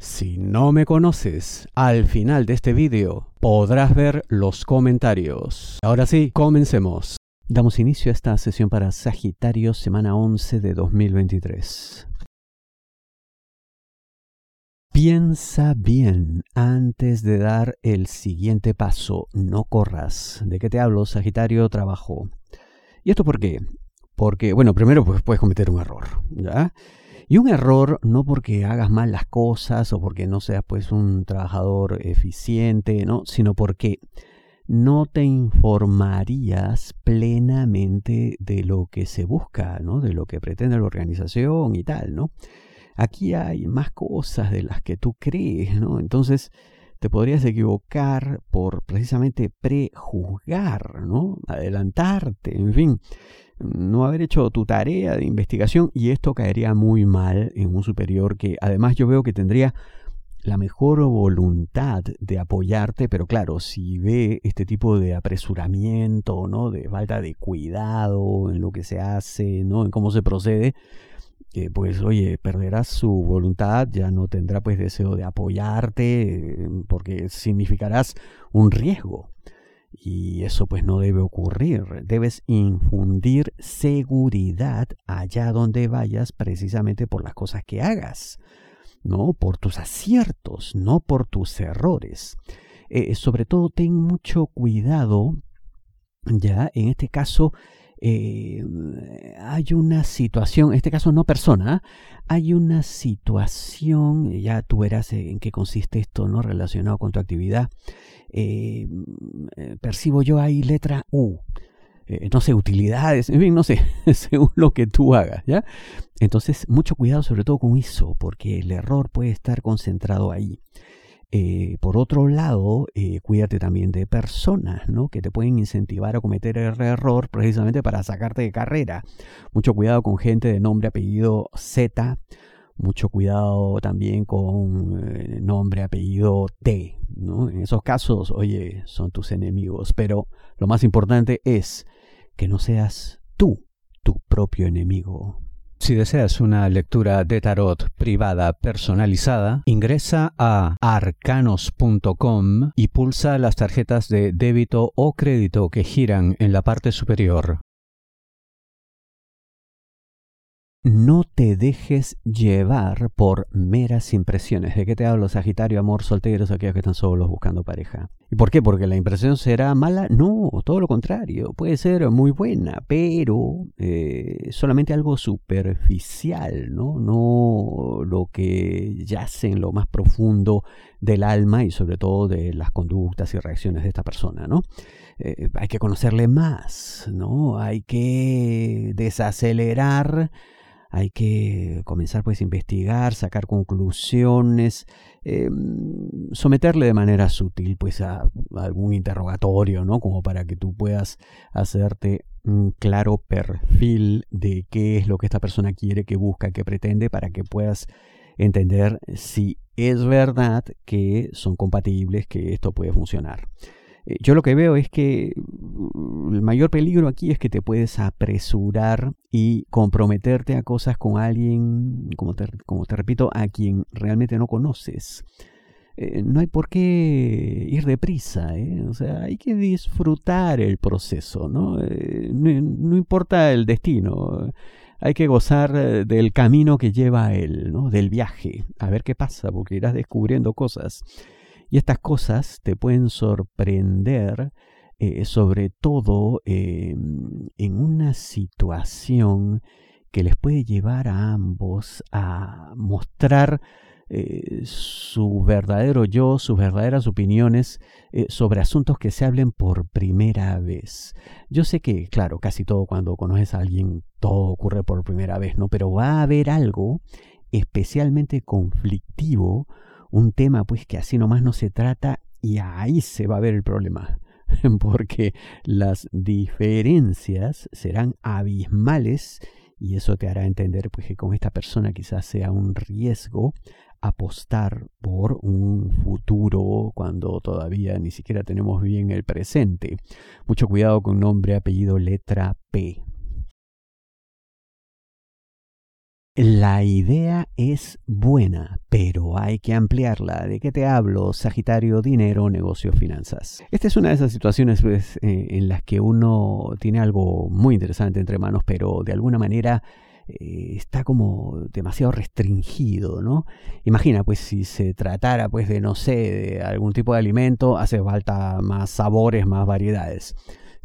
Si no me conoces, al final de este vídeo podrás ver los comentarios. Ahora sí, comencemos. Damos inicio a esta sesión para Sagitario, semana 11 de 2023. Piensa bien antes de dar el siguiente paso. No corras. ¿De qué te hablo, Sagitario? Trabajo. ¿Y esto por qué? Porque, bueno, primero pues, puedes cometer un error. ¿ya? Y un error no porque hagas mal las cosas o porque no seas pues un trabajador eficiente, ¿no? sino porque no te informarías plenamente de lo que se busca, ¿no? de lo que pretende la organización y tal, ¿no? Aquí hay más cosas de las que tú crees, ¿no? Entonces te podrías equivocar por precisamente prejuzgar, ¿no? Adelantarte, en fin no haber hecho tu tarea de investigación y esto caería muy mal en un superior que además yo veo que tendría la mejor voluntad de apoyarte, pero claro, si ve este tipo de apresuramiento, ¿no? de falta de cuidado en lo que se hace, ¿no? en cómo se procede, pues oye, perderás su voluntad, ya no tendrá pues deseo de apoyarte, eh, porque significarás un riesgo. Y eso pues no debe ocurrir. Debes infundir seguridad allá donde vayas precisamente por las cosas que hagas, no por tus aciertos, no por tus errores. Eh, sobre todo ten mucho cuidado, ya en este caso, eh, hay una situación, en este caso no persona, hay una situación, ya tú verás en qué consiste esto, ¿no? Relacionado con tu actividad. Eh, eh, percibo yo ahí letra U. no sé, utilidades, en fin, no sé, según lo que tú hagas, ¿ya? Entonces, mucho cuidado sobre todo con eso, porque el error puede estar concentrado ahí. Eh, por otro lado, eh, cuídate también de personas ¿no? que te pueden incentivar a cometer el error precisamente para sacarte de carrera. Mucho cuidado con gente de nombre, apellido Z. Mucho cuidado también con eh, nombre, apellido T. ¿no? En esos casos, oye, son tus enemigos. Pero lo más importante es que no seas tú tu propio enemigo. Si deseas una lectura de tarot privada personalizada, ingresa a arcanos.com y pulsa las tarjetas de débito o crédito que giran en la parte superior. No te dejes llevar por meras impresiones. ¿De qué te hablo, Sagitario, amor, solteros, aquellos que están solos buscando pareja? ¿Y por qué? ¿Porque la impresión será mala? No, todo lo contrario. Puede ser muy buena, pero eh, solamente algo superficial, ¿no? No lo que yace en lo más profundo del alma y sobre todo de las conductas y reacciones de esta persona, ¿no? Eh, hay que conocerle más, ¿no? Hay que desacelerar hay que comenzar pues a investigar, sacar conclusiones, em, someterle de manera sutil pues a, algún interrogatorio, ¿no? Como para que tú puedas hacerte un claro perfil de qué es lo que esta persona quiere, qué busca, qué pretende, para que puedas entender si es verdad que son compatibles, que esto puede funcionar. Eh, yo lo que veo es que mm, el mayor peligro aquí es que te puedes apresurar y comprometerte a cosas con alguien, como te, repito, a quien realmente no conoces. Eh, no hay por qué ir deprisa, ¿eh? o sea, hay que disfrutar el proceso, ¿no? no, importa el destino, hay que gozar del camino que lleva él, ¿no? Del viaje, a ver qué pasa, porque irás descubriendo cosas. Y estas cosas te pueden sorprender, eh, sobre todo eh, en una situación que les puede llevar a ambos a mostrar eh, su verdadero yo, sus verdaderas opiniones sobre asuntos que se hablen por primera vez. Yo sé que, claro, casi todo cuando conoces a alguien, todo ocurre por primera vez, ¿no? Pero va a haber algo especialmente conflictivo, un tema pues que así nomás no se trata y ahí se va a ver el problema, porque las diferencias serán abismales y eso te hará entender pues que con esta persona quizás sea un riesgo apostar por un futuro cuando todavía ni siquiera tenemos bien el presente. Mucho cuidado con nombre, apellido, letra P. La idea es buena, pero hay que ampliarla. ¿De qué te hablo? Sagitario, dinero, negocios, finanzas. Esta es una de esas situaciones pues, eh, en las que uno tiene algo muy interesante entre manos, pero de alguna manera eh, está como demasiado restringido, ¿no? Imagina, pues si se tratara, pues de, no sé, de algún tipo de alimento, hace falta más sabores, más variedades.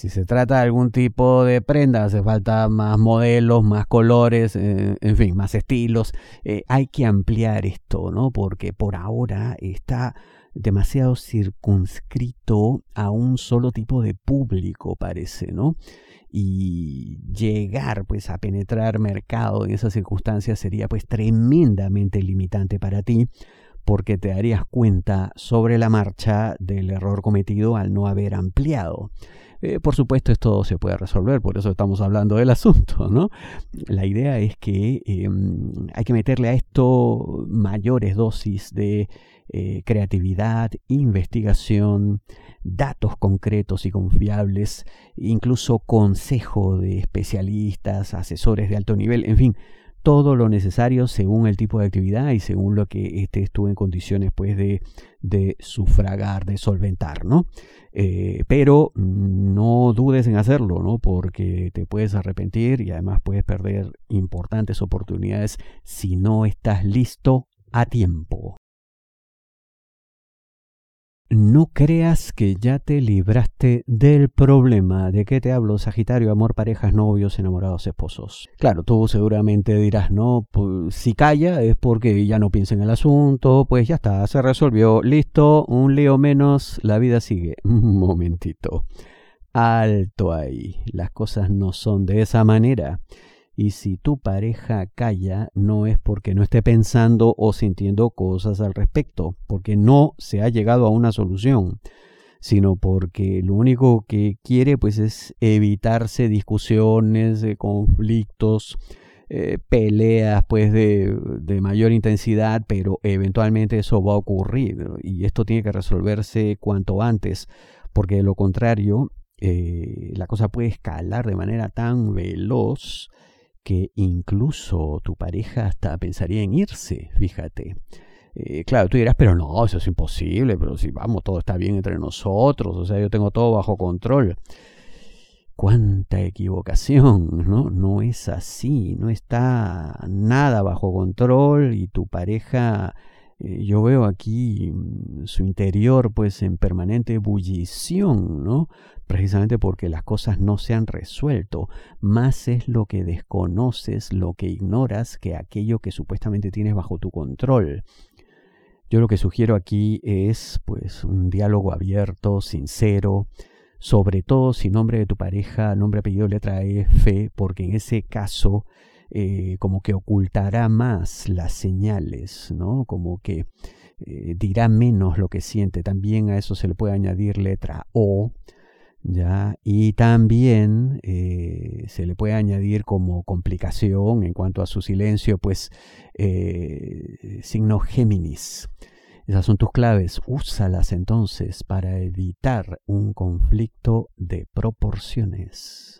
Si se trata de algún tipo de prenda, hace falta más modelos, más colores, eh, en fin, más estilos. Eh, hay que ampliar esto, ¿no? Porque por ahora está demasiado circunscrito a un solo tipo de público, parece, ¿no? y llegar pues a penetrar mercado en esas circunstancias sería pues tremendamente limitante para ti porque te darías cuenta sobre la marcha del error cometido al no haber ampliado. Eh, por supuesto, esto se puede resolver, por eso estamos hablando del asunto, ¿no? La idea es que em, hay que meterle a esto mayores dosis de eh, creatividad, investigación, datos concretos y confiables, incluso consejo de especialistas, asesores de alto nivel, en fin, todo lo necesario según el tipo de actividad y según lo que éste estuvo en condiciones pues de, sufragar, de solventar, ¿no? Eh, pero no dudes en hacerlo, ¿no? Porque te puedes arrepentir y además puedes perder importantes oportunidades si no estás listo a tiempo. No creas que ya te libraste del problema. ¿De qué te hablo, Sagitario? Amor, parejas, novios, enamorados, esposos. Claro, tú seguramente dirás, no, pues, si calla es porque ya no piensa en el asunto, pues ya está, se resolvió, listo, un lío menos, la vida sigue. Un momentito. Alto ahí, las cosas no son de esa manera. Y si tu pareja calla, no es porque no esté pensando o sintiendo cosas al respecto, porque no se ha llegado a una solución, sino porque lo único que quiere pues es evitarse discusiones, conflictos, eh, peleas pues de, de, mayor intensidad, pero eventualmente eso va a ocurrir y esto tiene que resolverse cuanto antes, porque de lo contrario eh, la cosa puede escalar de manera tan veloz que incluso tu pareja hasta pensaría en irse, fíjate. Eh, claro, tú dirás, pero no, eso es imposible, pero si vamos, todo está bien entre nosotros, o sea, yo tengo todo bajo control. Cuánta equivocación, ¿no? No es así, no está nada bajo control y tu pareja eh, yo veo aquí mm, su interior pues en permanente ebullición, ¿no? Precisamente porque las cosas no se han resuelto. Más es lo que desconoces, lo que ignoras, que aquello que supuestamente tienes bajo tu control. Yo lo que sugiero aquí es pues un diálogo abierto, sincero, sobre todo si nombre de tu pareja, nombre, apellido, letra F, porque en ese caso eh, como que ocultará más las señales, ¿no? Como que eh, dirá menos lo que siente. También a eso se le puede añadir letra O, ¿ya? Y también eh, se le puede añadir como complicación en cuanto a su silencio, pues signo Géminis. Esas son tus claves, úsalas entonces para evitar un conflicto de proporciones.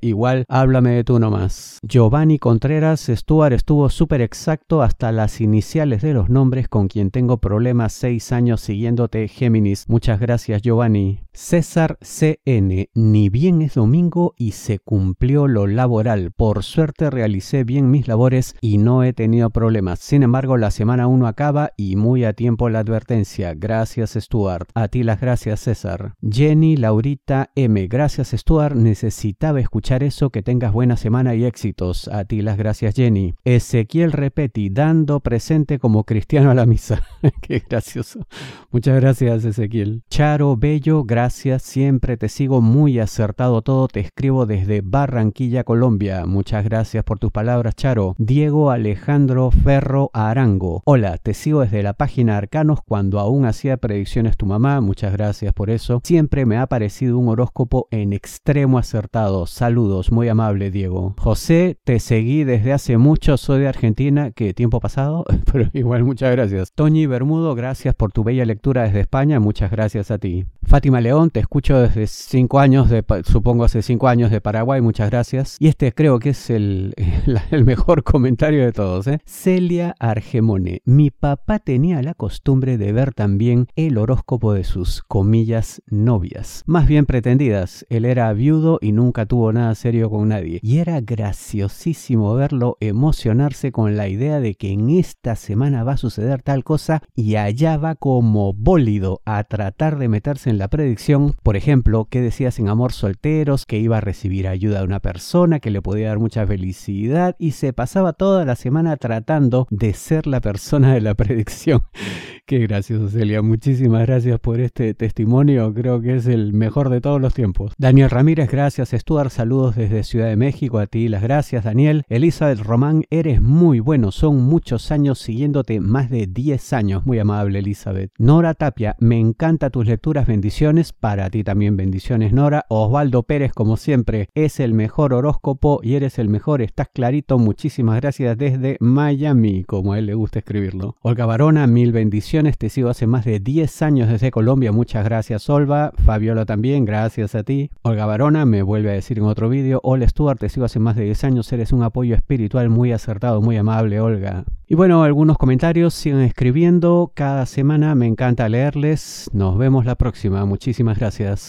igual háblame de tú nomás. Giovanni Contreras Stuart estuvo súper exacto hasta las iniciales de los nombres con quien tengo problemas seis años siguiéndote Géminis. Muchas gracias Giovanni. César CN, ni bien es domingo y se cumplió lo laboral. Por suerte realicé bien mis labores y no he tenido problemas. Sin embargo, la semana 1 acaba y muy a tiempo la advertencia. Gracias Stuart. A ti las gracias César. Jenny Laurita M, gracias Stuart. Necesitaba escuchar eso, que tengas buena semana y éxitos. A ti las gracias Jenny. Ezequiel Repeti, dando presente como cristiano a la misa. Qué gracioso. Muchas gracias Ezequiel. Charo Bello, gracias. Siempre te sigo muy acertado todo. Te escribo desde Barranquilla, Colombia. Muchas gracias por tus palabras, Charo. Diego Alejandro Ferro Arango. Hola, te sigo desde la página Arcanos cuando aún hacía predicciones tu mamá. Muchas gracias por eso. Siempre me ha parecido un horóscopo en extremo acertado. Salud Saludos, muy amable Diego. José, te seguí desde hace mucho, soy de Argentina, ¿qué tiempo pasado? Pero igual muchas gracias. Toñi Bermudo, gracias por tu bella lectura desde España, muchas gracias a ti. Fátima León, te escucho desde cinco años, de, supongo hace cinco años de Paraguay, muchas gracias. Y este creo que es el, mejor comentario de todos. ¿eh? Celia Argemone, mi papá tenía la costumbre de ver también el horóscopo de sus comillas novias, más bien pretendidas. Él era viudo y nunca tuvo nada serio con nadie. Y era graciosísimo verlo emocionarse con la idea de que en esta semana va a suceder tal cosa y allá va como bólido a tratar de meterse en la predicción. Por ejemplo, que decías en Amor Solteros, que iba a recibir ayuda de una persona, que le podía dar mucha felicidad y se pasaba toda la semana tratando de ser la persona de la predicción. Qué gracioso, Celia. Muchísimas gracias por este testimonio. Creo que es el mejor de todos los tiempos. Daniel Ramírez, gracias. Stuart, saludos desde Ciudad de México, a ti las gracias Daniel. Elizabeth Román, eres muy bueno, son muchos años siguiéndote, más de 10 años, muy amable Elizabeth. Nora Tapia, me encanta tus lecturas, bendiciones, para ti también bendiciones Nora. Osvaldo Pérez, como siempre, es el mejor horóscopo y eres el mejor, estás clarito, muchísimas gracias desde Miami, como a él le gusta escribirlo. Olga Barona, mil bendiciones, te sigo hace más de 10 años desde Colombia, muchas gracias Olva. Fabiola también, gracias a ti. Olga Barona me vuelve a decir en otro vídeo. Hola Stuart, te sigo hace más de 10 años, eres un apoyo espiritual muy acertado, muy amable, Olga. Y bueno, algunos comentarios, sigan escribiendo, cada semana me encanta leerles. Nos vemos la próxima, muchísimas gracias.